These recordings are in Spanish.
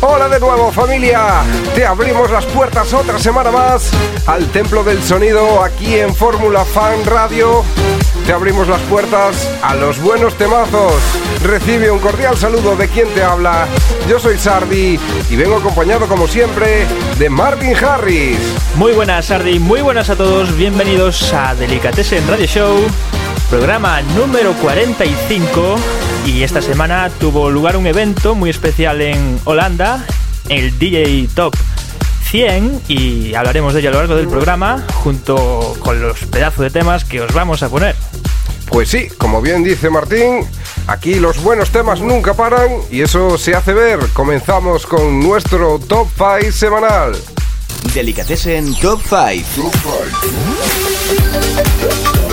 Hola de nuevo familia, te abrimos las puertas otra semana más al Templo del Sonido aquí en Fórmula Fan Radio. Te abrimos las puertas a los buenos temazos. Recibe un cordial saludo de quien te habla. Yo soy Sardi y vengo acompañado como siempre de Martin Harris. Muy buenas, Sardi, muy buenas a todos. Bienvenidos a Delicatessen Radio Show, programa número 45. Y esta semana tuvo lugar un evento muy especial en Holanda, el DJ Top 100, y hablaremos de ello a lo largo del programa, junto con los pedazos de temas que os vamos a poner. Pues sí, como bien dice Martín, aquí los buenos temas nunca paran y eso se hace ver. Comenzamos con nuestro Top 5 semanal. Delicatessen Top 5. 5.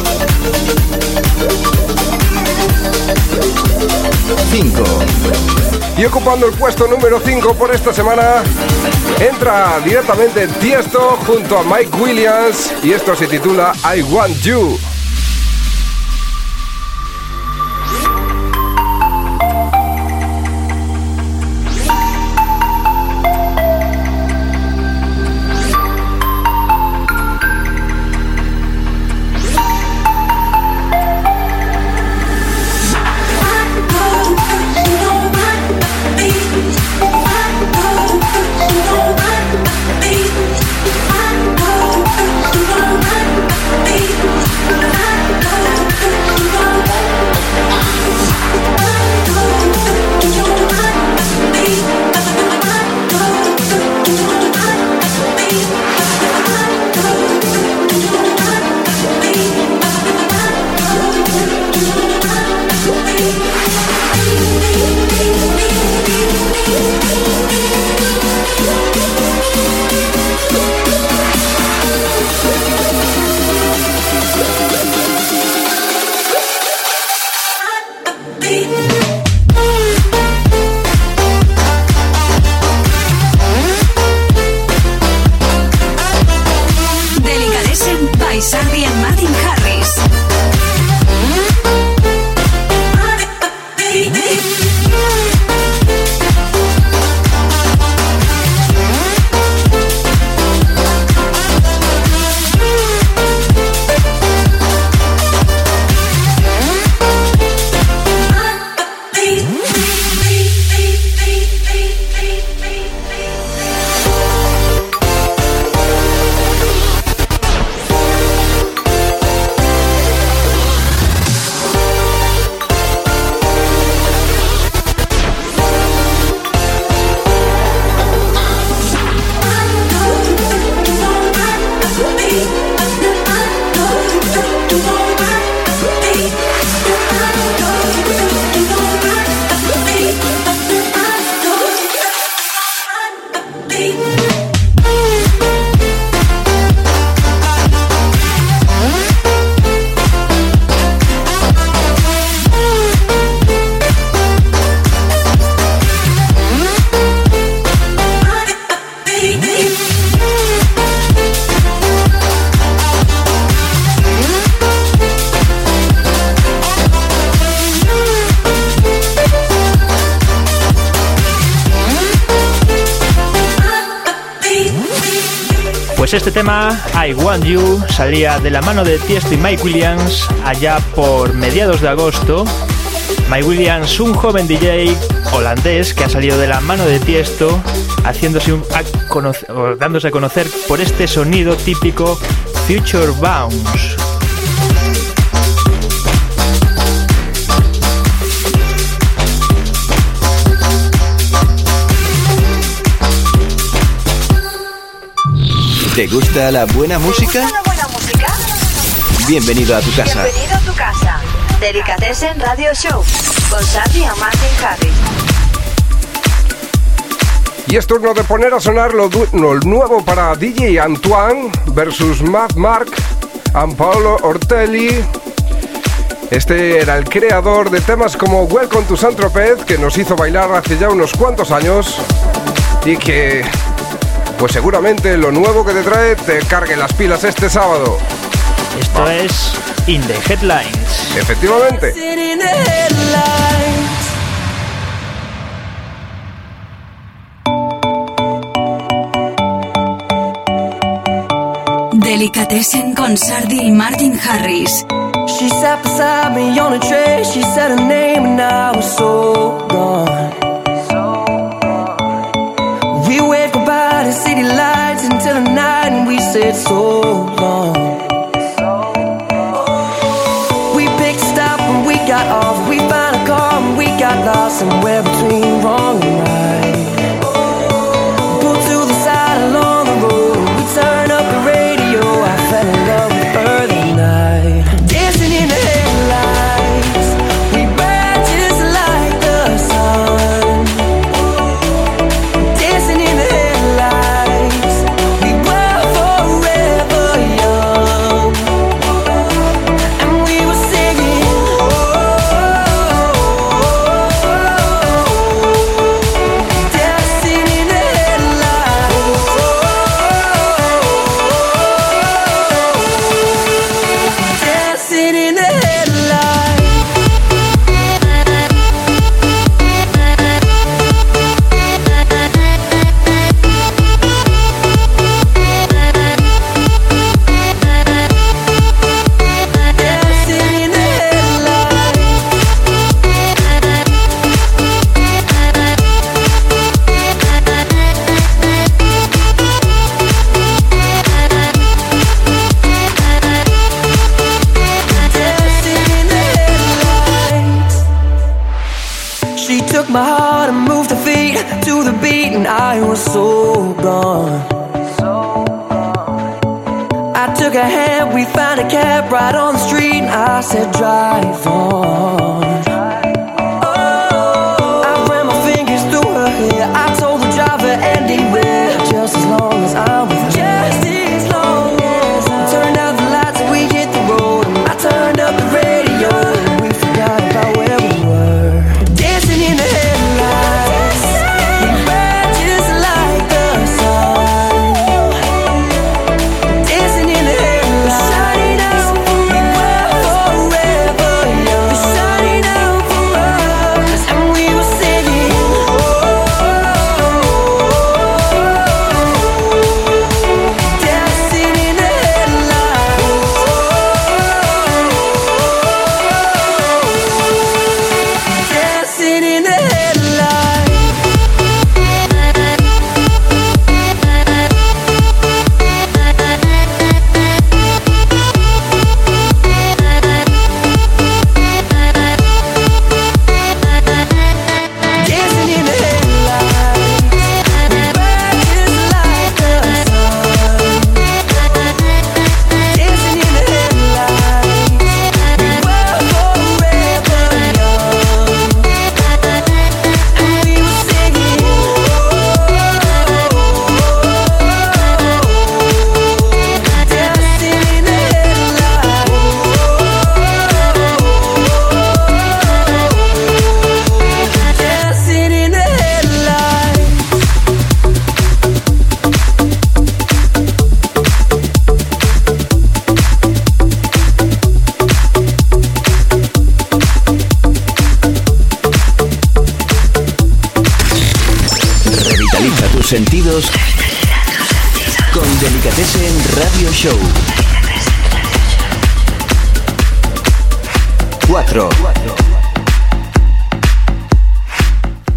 Y ocupando el puesto número 5 por esta semana, entra directamente Tiesto junto a Mike Williams y esto se titula I Want You. Pues este tema, I Want You, salía de la mano de Tiesto y Mike Williams allá por mediados de agosto. Mike Williams, un joven DJ holandés que ha salido de la mano de Tiesto, haciéndose dándose a conocer por este sonido típico Future Bounce. ¿Te gusta la buena música? ¿Una buena música? Bienvenido a tu casa. Bienvenido a tu casa. Delicatessen Radio Show con and Martin Harris. Y es turno de poner a sonar lo, nuevo para DJ Antoine versus Matt Mark and Paolo Ortelli. Este era el creador de temas como Welcome to Saint Tropez, que nos hizo bailar hace ya unos cuantos años y que, pues seguramente lo nuevo que te trae te cargue las pilas este sábado. Esto es In the Headlines. Efectivamente. Delicatessen con Sardi y Martin Harris. She sat beside me on a tray, she said her name and I was so gone. We waved goodbye to city lights until the night and we said so long. We picked stop when we got off, we found a car and we got lost somewhere between wrong and right.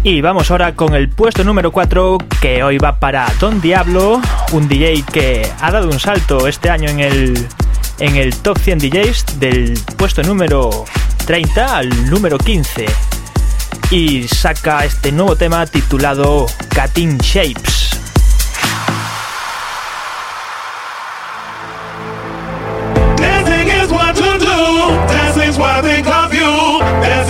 Y vamos ahora con el puesto número 4 que hoy va para Don Diablo, un DJ que ha dado un salto este año en el, en el top 100 DJs del puesto número 30 al número 15 y saca este nuevo tema titulado Cutting Shapes.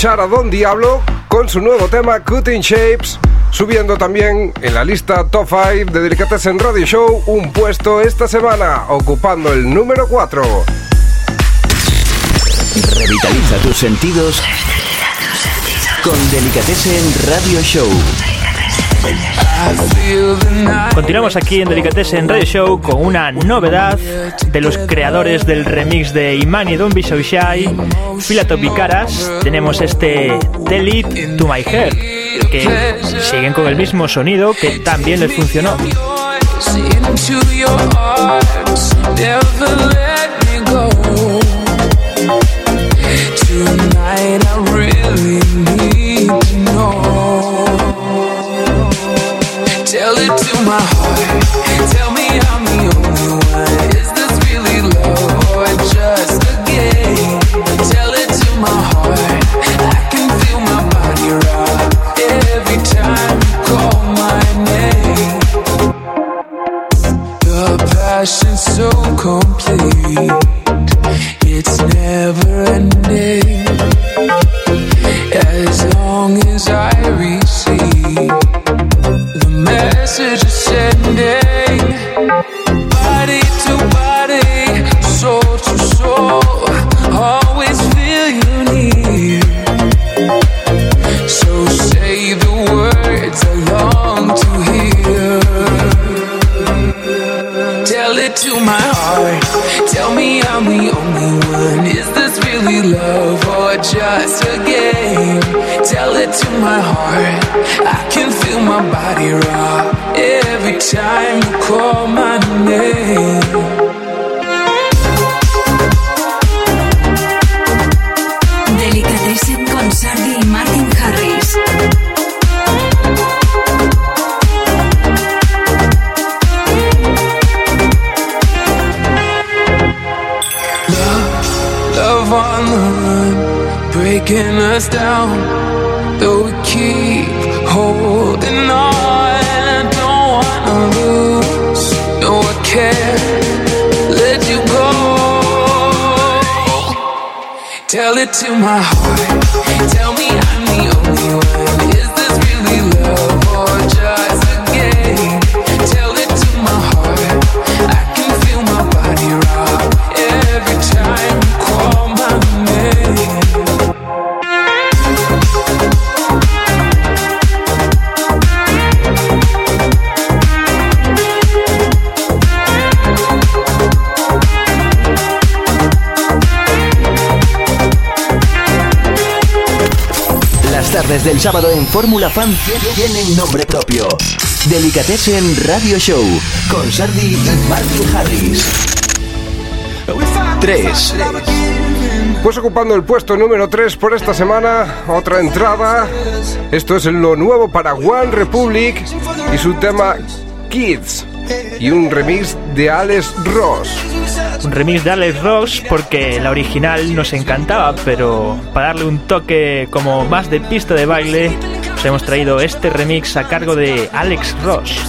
escuchar a Don Diablo con su nuevo tema Cutting Shapes, subiendo también en la lista Top 5 de Delicatessen Radio Show un puesto esta semana, ocupando el número 4. Revitaliza tus sentidos, Revitaliza tus sentidos. con Delicatessen Radio Show. Continuamos aquí en Delicatessen Radio Show con una novedad de los creadores del remix de Imani Don't Be So Shy, Filatopicaras. Tenemos este Tell To My Head, que siguen con el mismo sonido que también les funcionó. to my heart. Tell breaking us down. Though we keep holding on, I don't wanna lose. No, I can't let you go. Tell it to my heart. Tell me I'm del sábado en Fórmula Fan tienen nombre propio. Delicatessen Radio Show con Sardi y Martin Harris. 3. Pues ocupando el puesto número 3 por esta semana, otra entrada. Esto es lo nuevo para One Republic y su tema Kids. Y un remix de Alex Ross. Un remix de Alex Ross porque la original nos encantaba, pero para darle un toque como más de pista de baile, os hemos traído este remix a cargo de Alex Ross.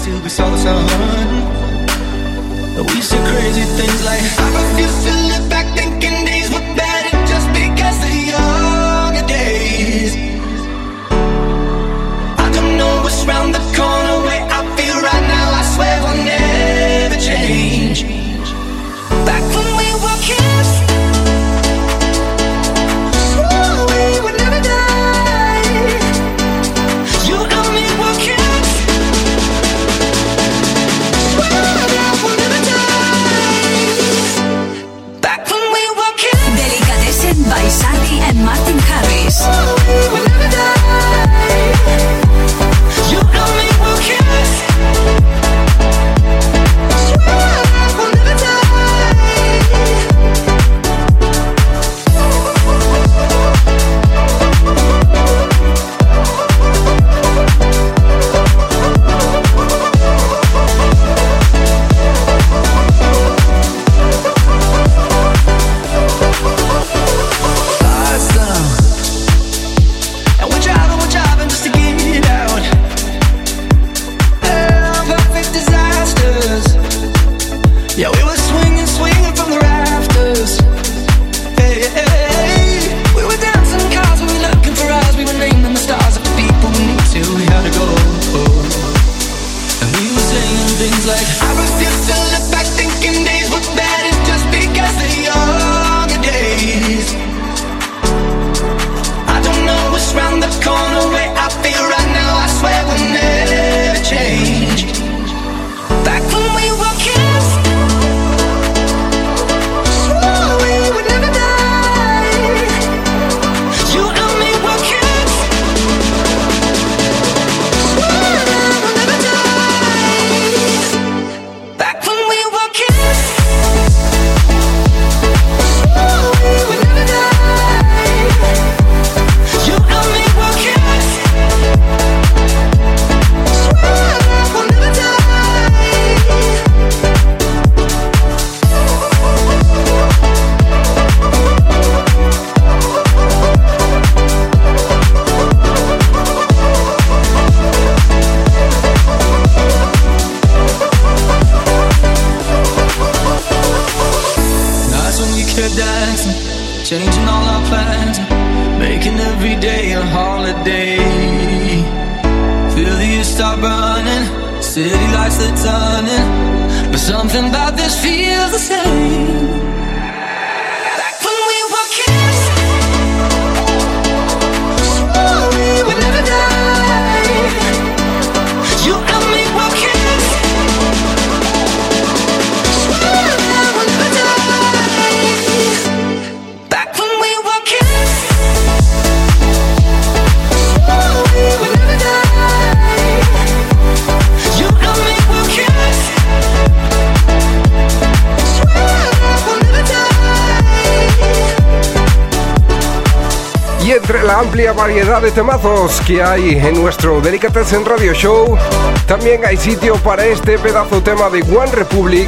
Amplia variedad de temazos que hay en nuestro Delicatessen Radio Show, también hay sitio para este pedazo tema de One Republic,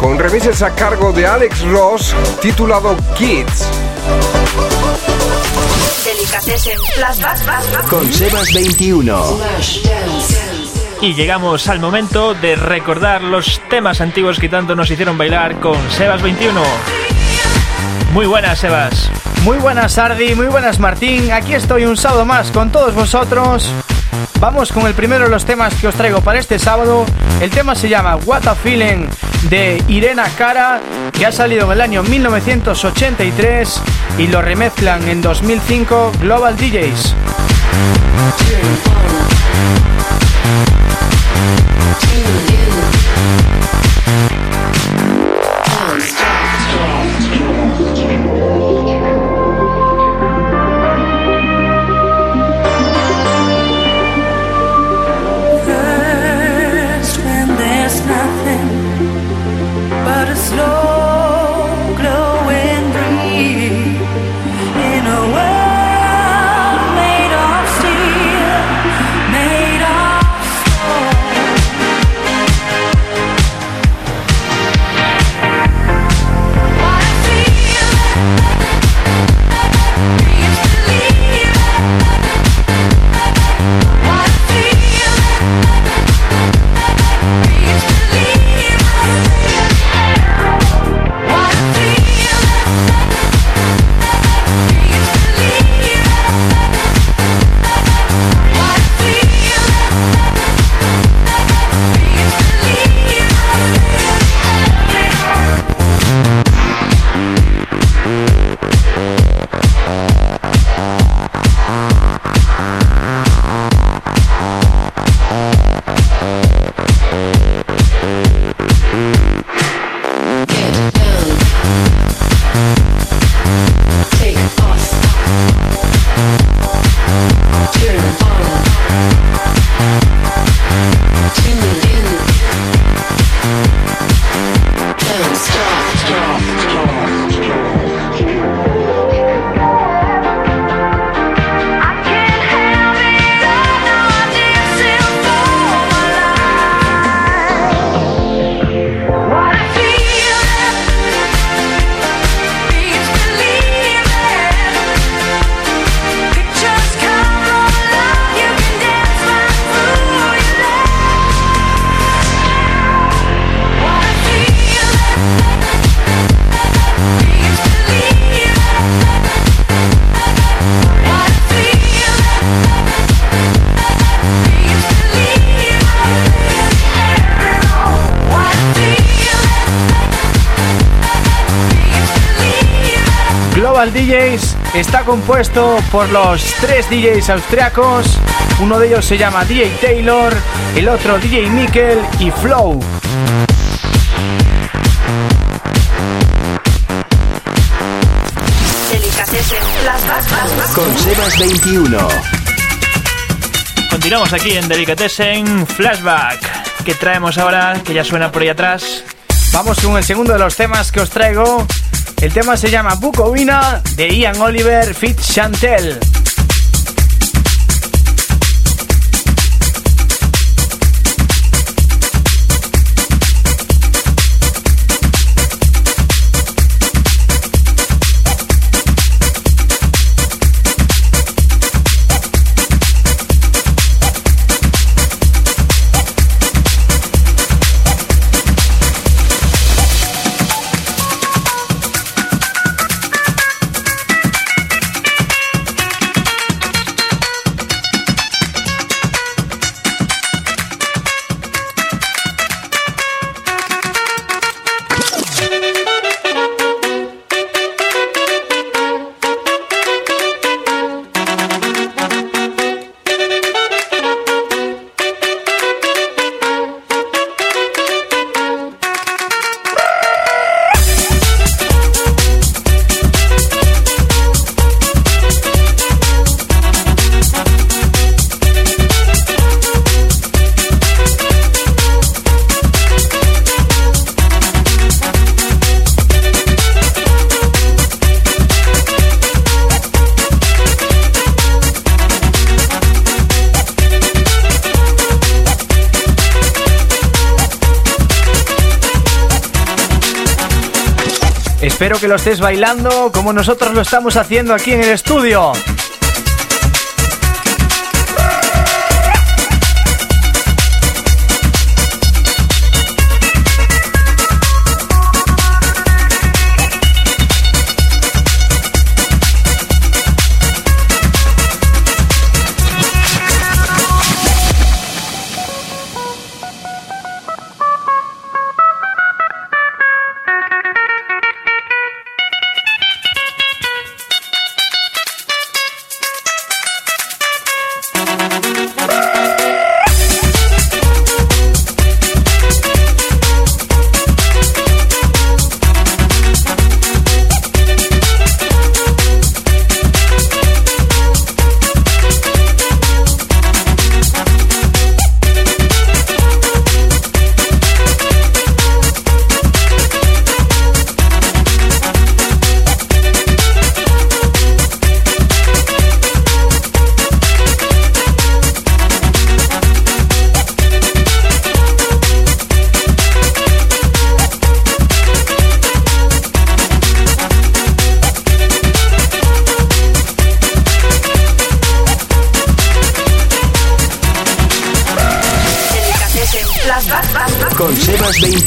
con remises a cargo de Alex Ross, titulado Kids. Delicatessen. Con Sebas 21. Y llegamos al momento de recordar los temas antiguos que tanto nos hicieron bailar con Sebas 21. Muy buenas, Sebas. Muy buenas, Ardi. Muy buenas, Martín. Aquí estoy un sábado más con todos vosotros. Vamos con el primero de los temas que os traigo para este sábado. El tema se llama What a Feeling de Irena Cara, que ha salido en el año 1983 y lo remezclan en 2005 Global DJs. Compuesto por los tres DJs austriacos. Uno de ellos se llama DJ Taylor, el otro DJ Mikkel y Flow. Delicatessen Flashback. Con Sebas 21. Continuamos aquí en Delicatessen Flashback. que traemos ahora? Que ya suena por ahí atrás. Vamos con el segundo de los temas que os traigo. El tema se llama Bucovina de Ian Oliver Fitzchantel. Espero que lo estés bailando como nosotros lo estamos haciendo aquí en el estudio.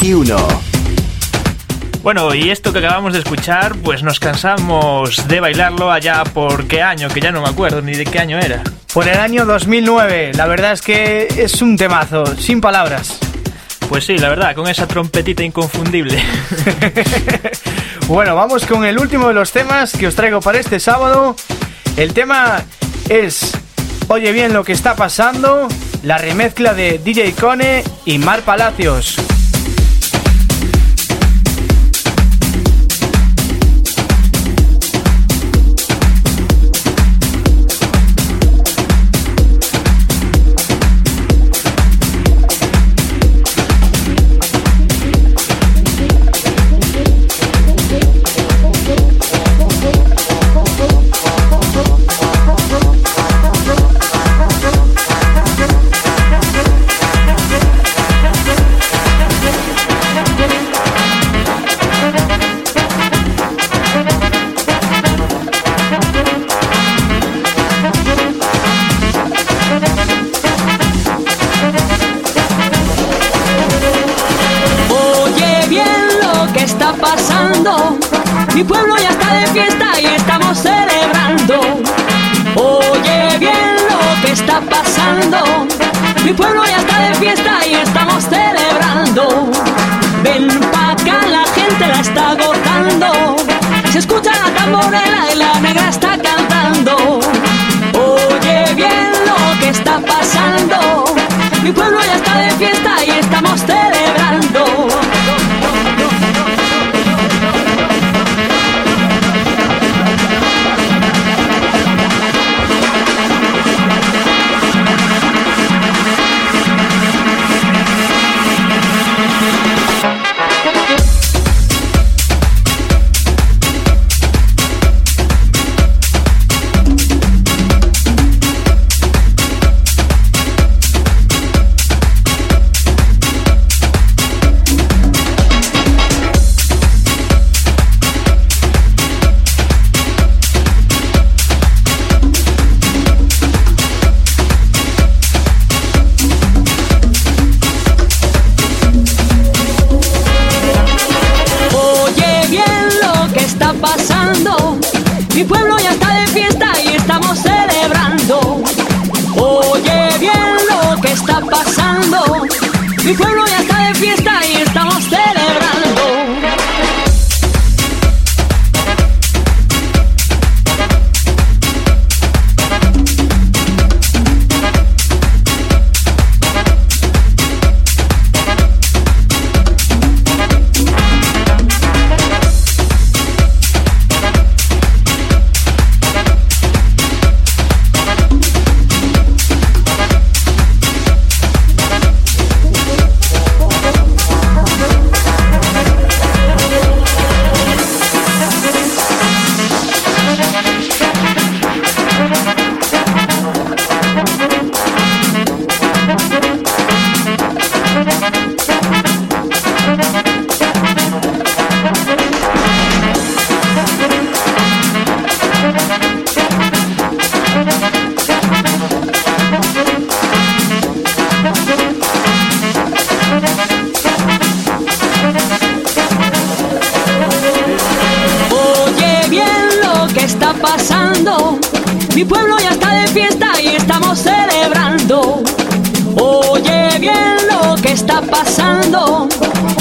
21. Bueno, y esto que acabamos de escuchar, pues nos cansamos de bailarlo allá por qué año, que ya no me acuerdo ni de qué año era. Por el año 2009, la verdad es que es un temazo, sin palabras. Pues sí, la verdad, con esa trompetita inconfundible. bueno, vamos con el último de los temas que os traigo para este sábado. El tema es Oye bien lo que está pasando, la remezcla de DJ Cone y Mar Palacios. Mi pueblo ya está de fiesta y estamos celebrando. Oye bien lo que está pasando. Mi pueblo ya está de fiesta y estamos celebrando. Ven pa' acá, la gente la está agotando. Se escucha la tamborela y la negra está cantando. Oye bien lo que está pasando. Mi pueblo ya está de fiesta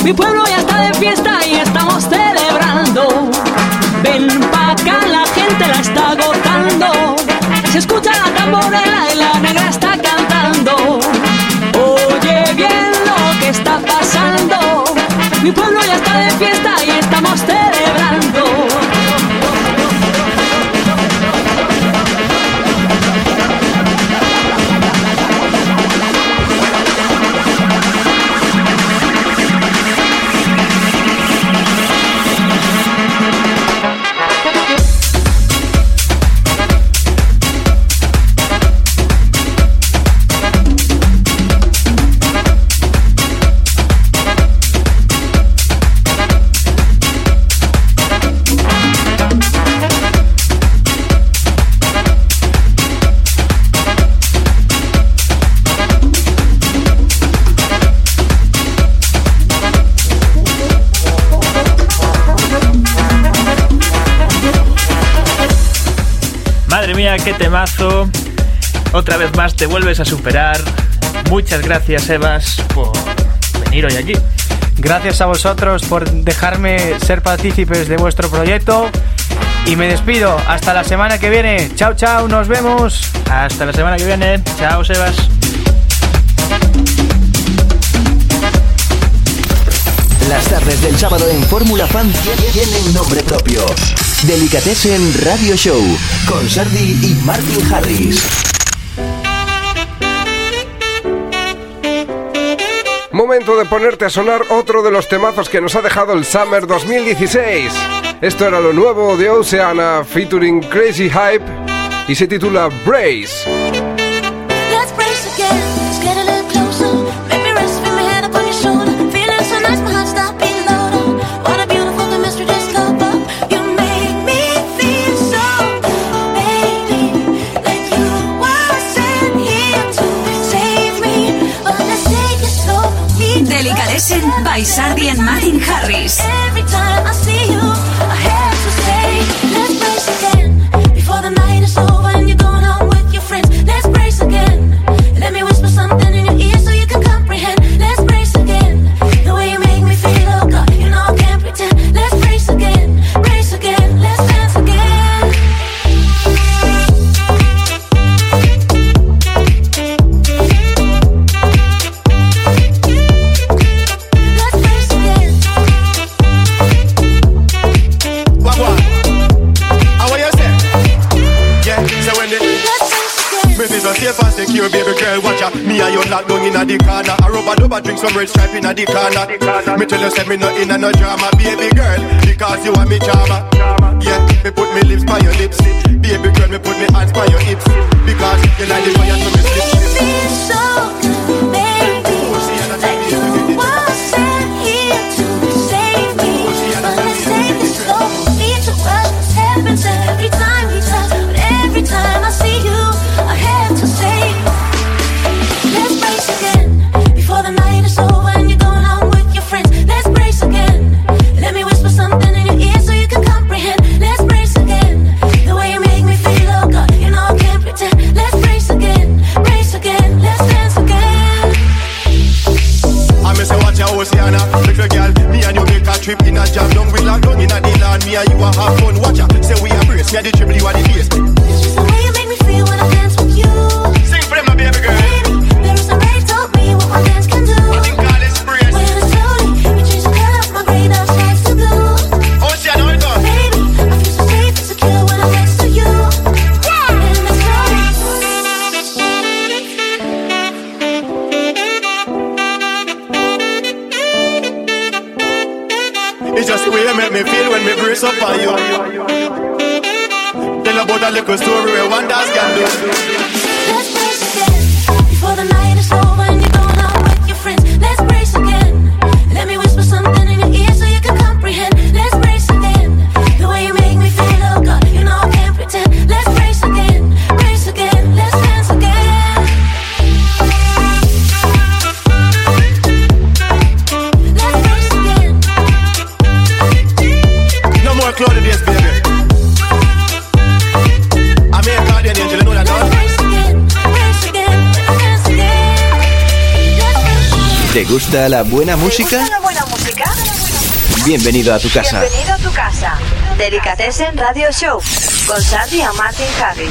Mi pueblo ya está de fiesta y estamos celebrando. Ven pa' acá, la gente la está agotando. Se escucha la tamborela y la negra está cantando. Oye bien lo que está pasando. Mi pueblo ya está de fiesta. qué temazo. Otra vez más te vuelves a superar. Muchas gracias, Evas, por venir hoy aquí. Gracias a vosotros por dejarme ser partícipes de vuestro proyecto. Y me despido. Hasta la semana que viene. Chao, chao. Nos vemos. Hasta la semana que viene. Chao, Sebas. Las tardes del sábado en Fórmula Fan tienen nombre propio. Delicatessen Radio Show con Sardi y Martin Harris. Momento de ponerte a sonar otro de los temazos que nos ha dejado el Summer 2016. Esto era lo nuevo de Oceana featuring Crazy Hype y se titula Brace. Every time I see inna the corner. A rubber drink some red stripe inna the corner. Me tell you, say me no inna no drama, baby girl, because you are me charmer. Yeah, me put me lips by your lips, baby girl, me put me hands by your hips, because you like the fire to me slip. It so good. Bienvenido a tu casa. Bienvenido a tu casa. Delicatessen Radio Show con Sandy a Martin Harris.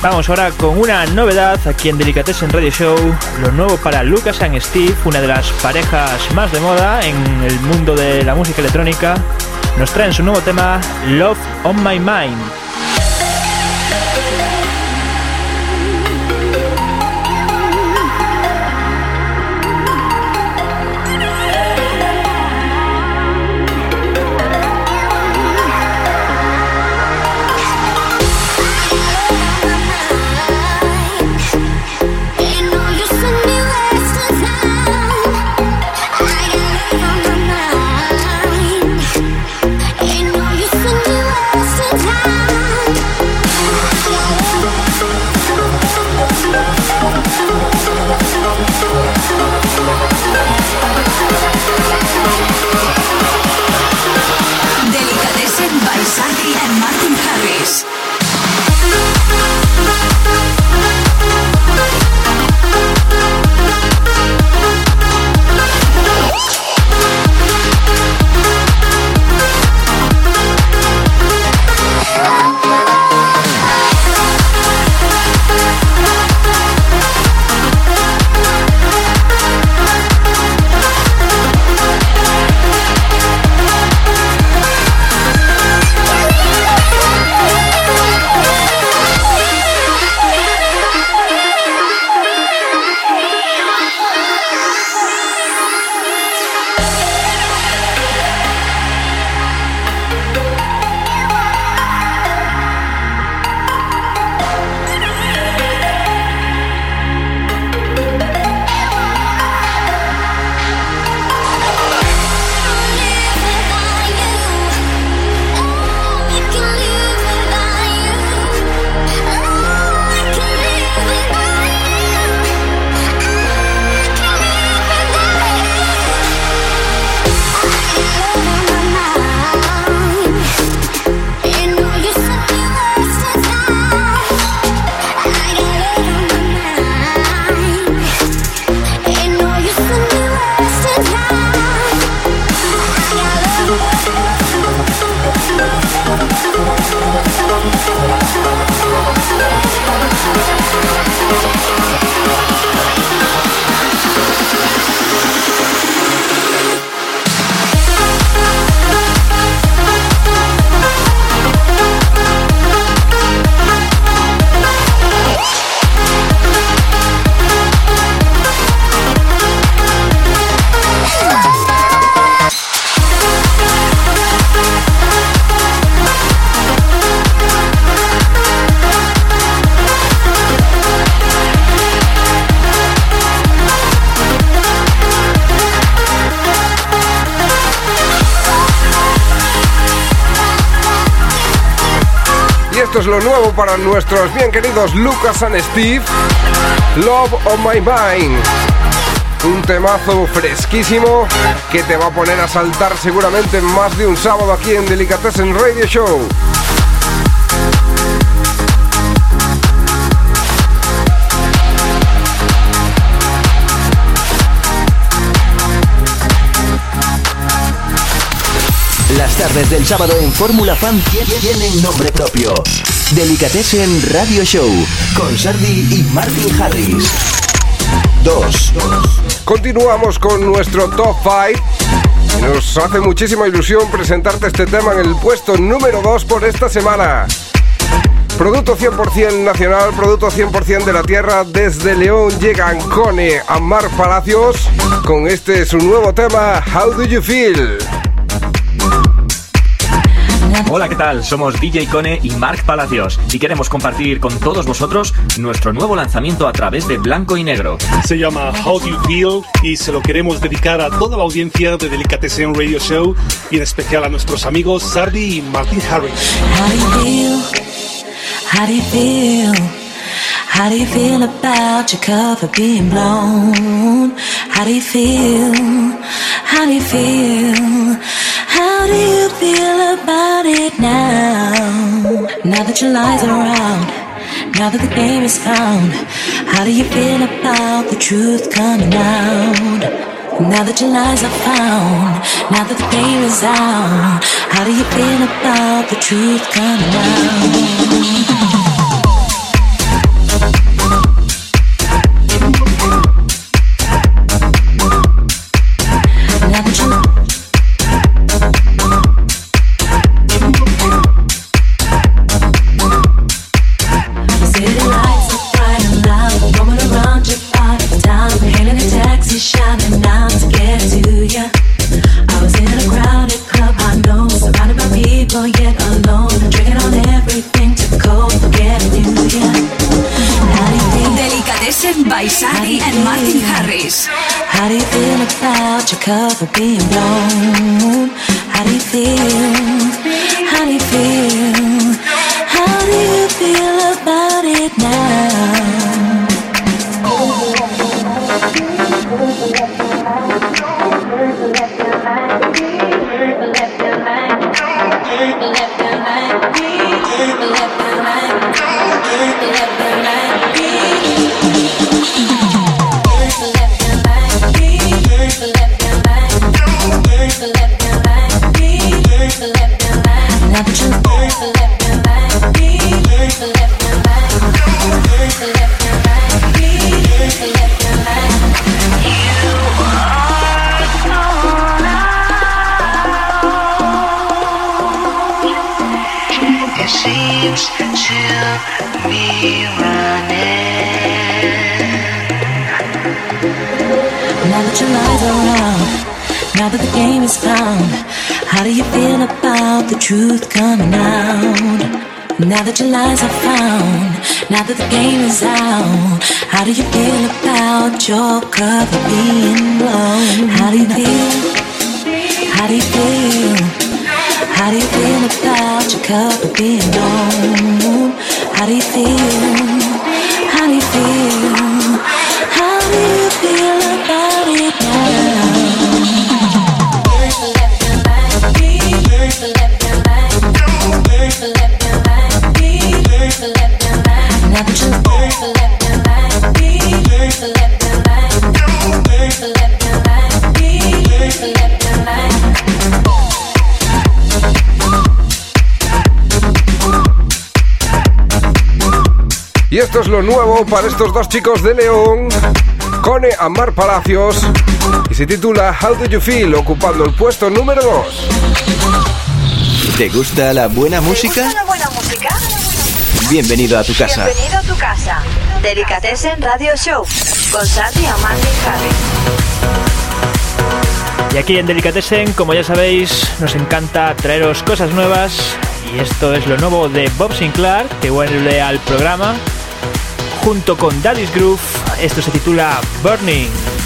Vamos ahora con una novedad aquí en Delicatessen Radio Show, lo nuevo para Lucas and Steve, una de las parejas más de moda en el mundo de la música electrónica. Nos traen su nuevo tema Love on My Mind. Para nuestros bien queridos Lucas and Steve. Love on My Mind. Un temazo fresquísimo que te va a poner a saltar seguramente más de un sábado aquí en Delicatessen Radio Show. Las tardes del sábado en Fórmula Fan tienen nombre propio. Delicatessen Radio Show con Sardi y Martin Harris. 2. Continuamos con nuestro top 5. Nos hace muchísima ilusión presentarte este tema en el puesto número 2 por esta semana. Producto 100% nacional, producto 100% de la tierra. Desde León llegan Cone a Mar Palacios con este su nuevo tema, How Do You Feel? Hola, ¿qué tal? Somos DJ Cone y Mark Palacios y queremos compartir con todos vosotros nuestro nuevo lanzamiento a través de Blanco y Negro. Se llama How Do You Feel y se lo queremos dedicar a toda la audiencia de Delicatessen Radio Show y en especial a nuestros amigos Sardi y Martin Harris. How do you feel? How do you feel? How do you feel about your cover being blown? How do you feel? How do you feel? How do you feel about it now? Now that your lies are around, now that the game is found, how do you feel about the truth coming out? Now that your lies are found, now that the game is out, how do you feel about the truth coming out? About your cover being blown? How do you feel? How do you feel? That your lies are around, now that the game is found, how do you feel about the truth coming out? Now that your lies are found, now that the game is out, how do you feel about your cover being blown? How do you feel? How do you feel? How do you feel about your cover being blown? How do you feel? How do you feel? How do you feel Y esto es lo nuevo para estos dos chicos de León, Cone Amar Palacios, y se titula How Do You Feel, ocupando el puesto número 2. ¿Te gusta la buena música? ¿Te gusta la buena música? Bienvenido a tu casa. Bienvenido a tu casa. Delicatessen Radio Show con Sandy y Martin Harris. Y aquí en Delicatessen, como ya sabéis, nos encanta traeros cosas nuevas. Y esto es lo nuevo de Bob Sinclair, que vuelve al programa. Junto con Daddy's Groove, esto se titula Burning.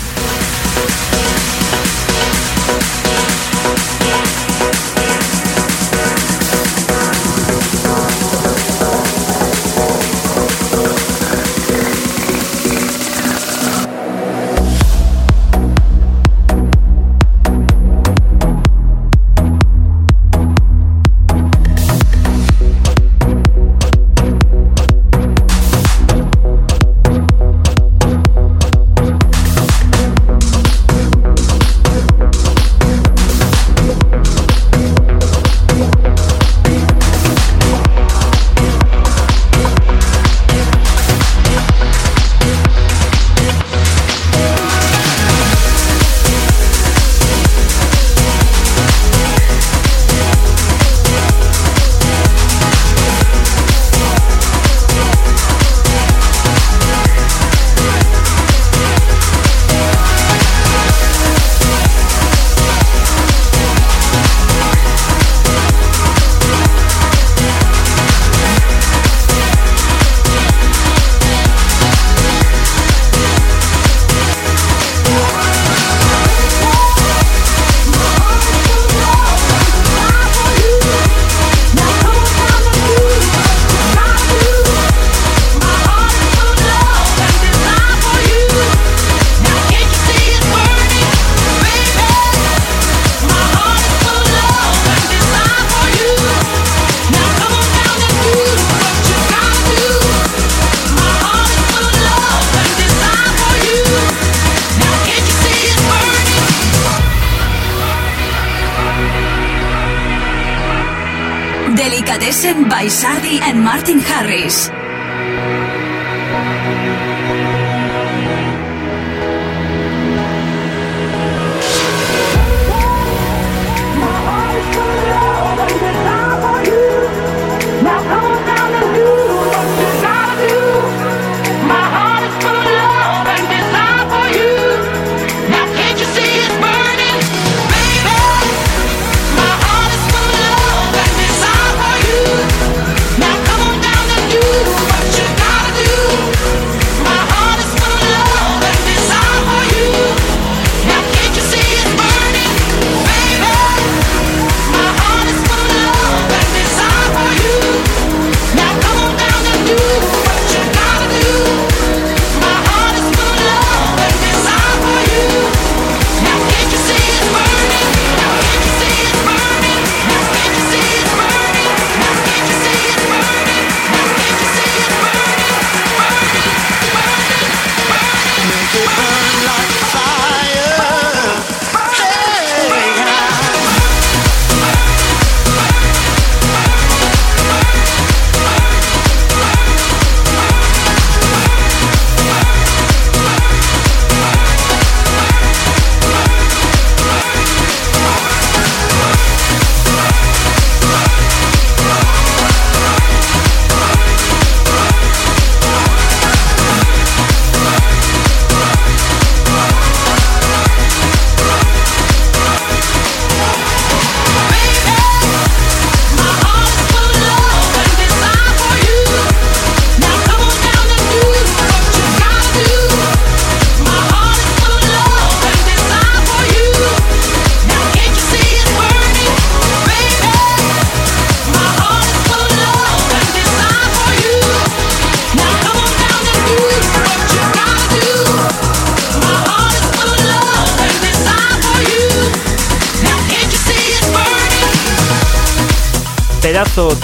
By Sardi and Martin Harris.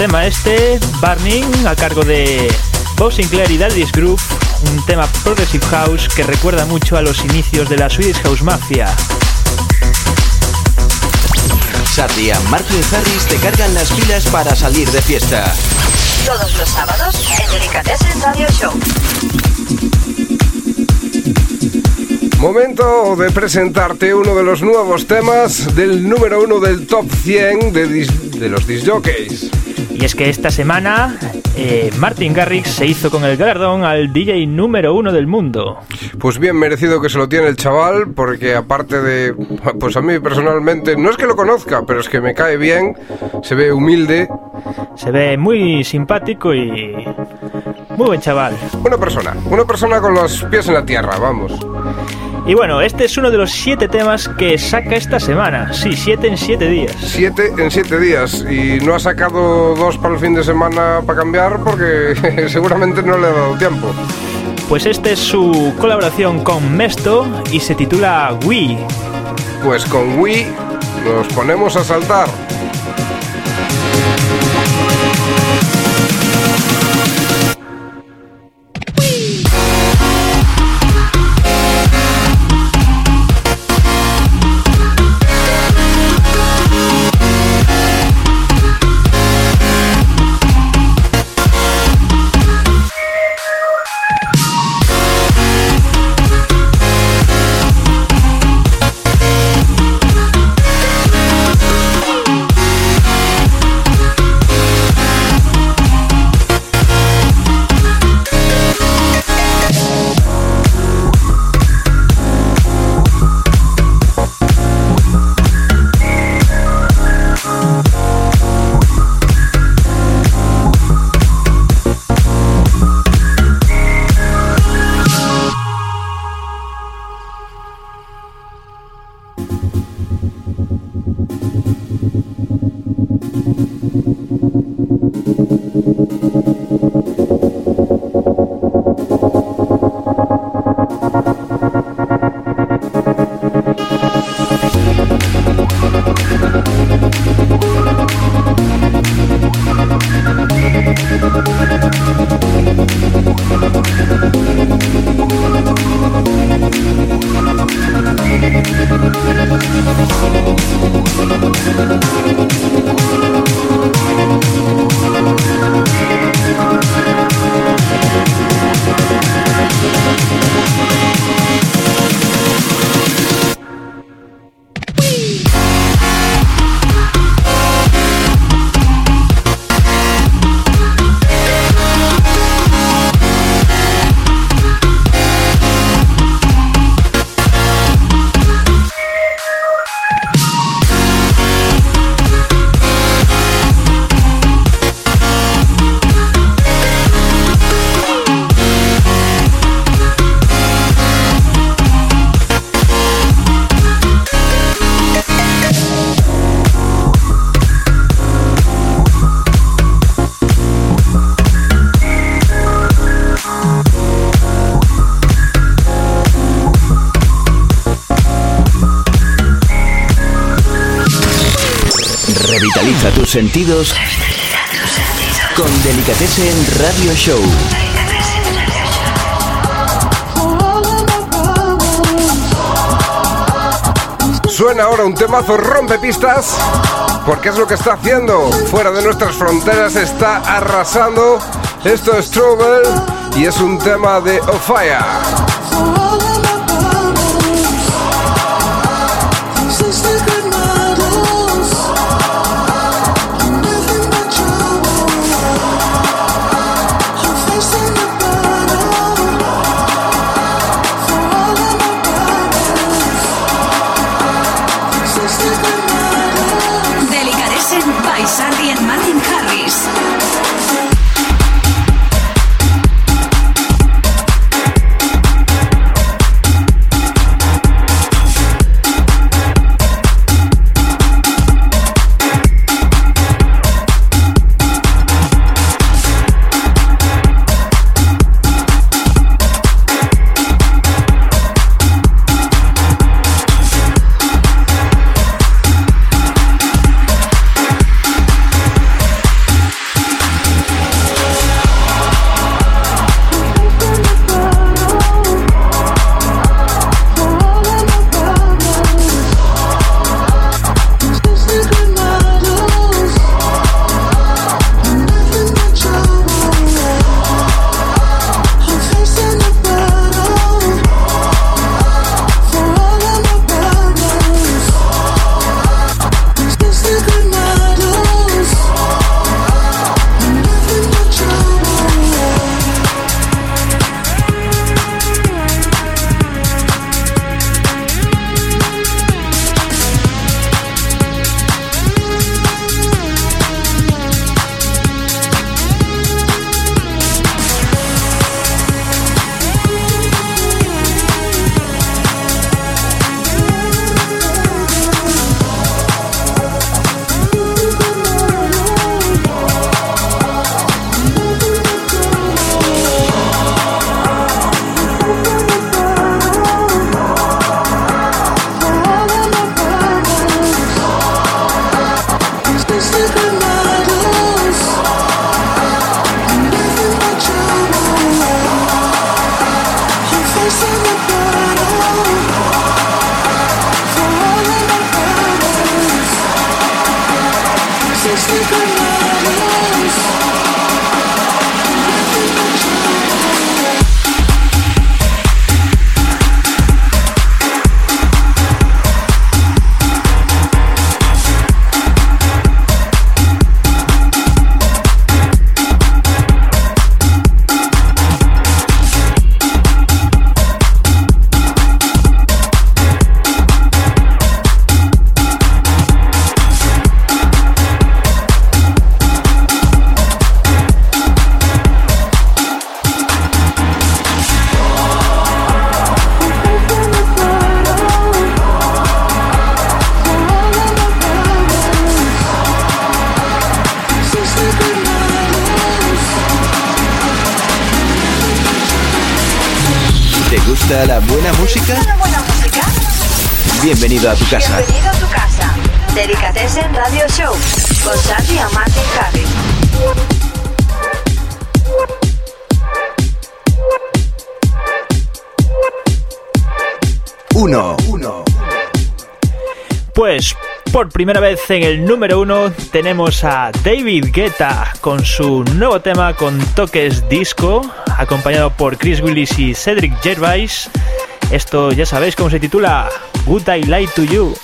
Tema este, Burning, a cargo de Bob Sinclair y Daddy's Groove, un tema progressive house que recuerda mucho a los inicios de la Swedish House Mafia. Sardi and Martin Harris te cargan las pilas para salir de fiesta. Todos los sábados en Delicatessen Radio Show. Momento de presentarte uno de los nuevos temas del número uno del top 100 de, dis- de los disc jockeys. Y es que esta semana eh, Martin Garrix se hizo con el galardón al DJ número uno del mundo. Pues bien merecido que se lo tiene el chaval, porque aparte de, pues a mí personalmente, no es que lo conozca, pero es que me cae bien, se ve humilde. Se ve muy simpático y muy buen chaval. Una persona, una persona con los pies en la tierra, vamos. Y bueno, este es uno de los siete temas que saca esta semana. Sí, siete en siete días. Siete en siete días y no ha sacado dos para el fin de semana para cambiar porque seguramente no le ha dado tiempo. Pues este es su colaboración con Mesto y se titula Wii. Pues con Wii nos ponemos a saltar. Sentidos con Delicatessen Radio Show. Suena ahora un temazo rompepistas, porque es lo que está haciendo. Fuera de nuestras fronteras está arrasando. Esto es Trouble y es un tema de Ofaya. Por primera vez en el número uno tenemos a David Guetta con su nuevo tema con toques disco, acompañado por Chris Willis y Cedric Gervais. Esto ya sabéis cómo se titula Good I Lie to You.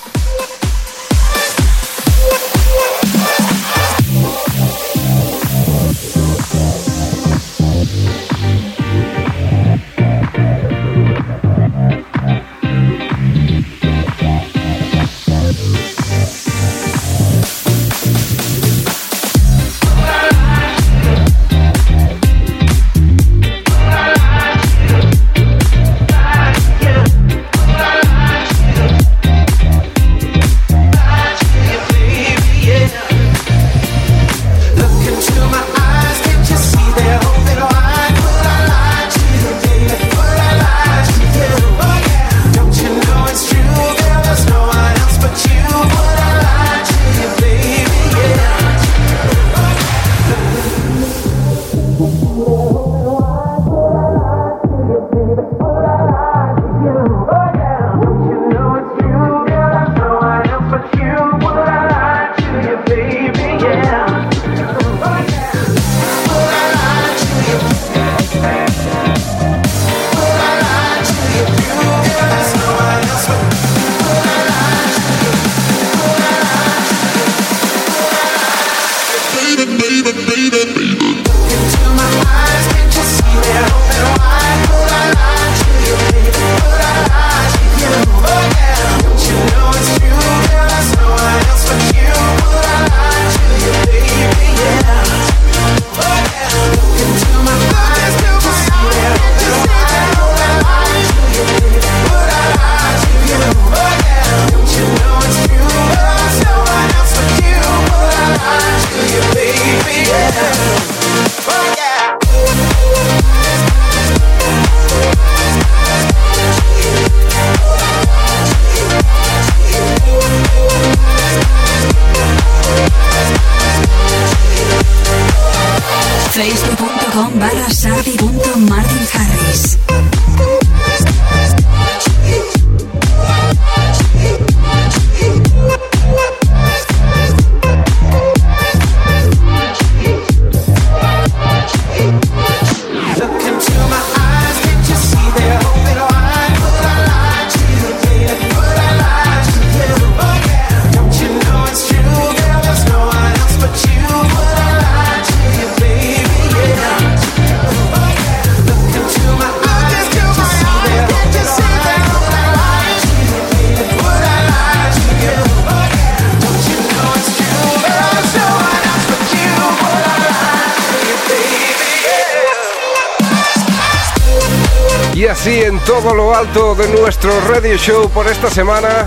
Todo lo alto de nuestro radio show por esta semana.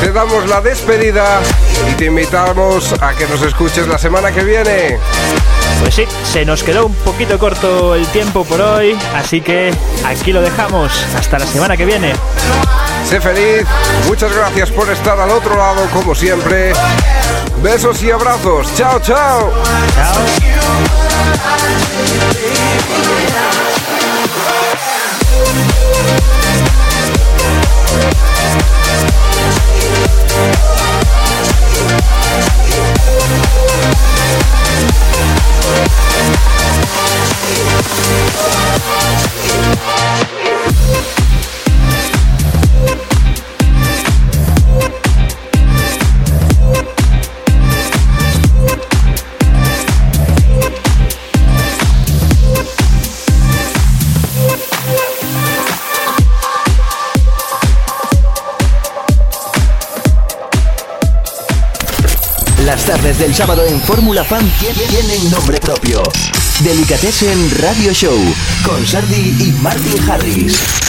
Te damos la despedida y te invitamos a que nos escuches la semana que viene. Pues sí, se nos quedó un poquito corto el tiempo por hoy, así que aquí lo dejamos. Hasta la semana que viene. Sé feliz, muchas gracias por estar al otro lado como siempre. Besos y abrazos. Chao, chao. Las del sábado en Fórmula Fan tie- tienen nombre propio. Delicatessen Radio Show con Sardi y Martin Harris.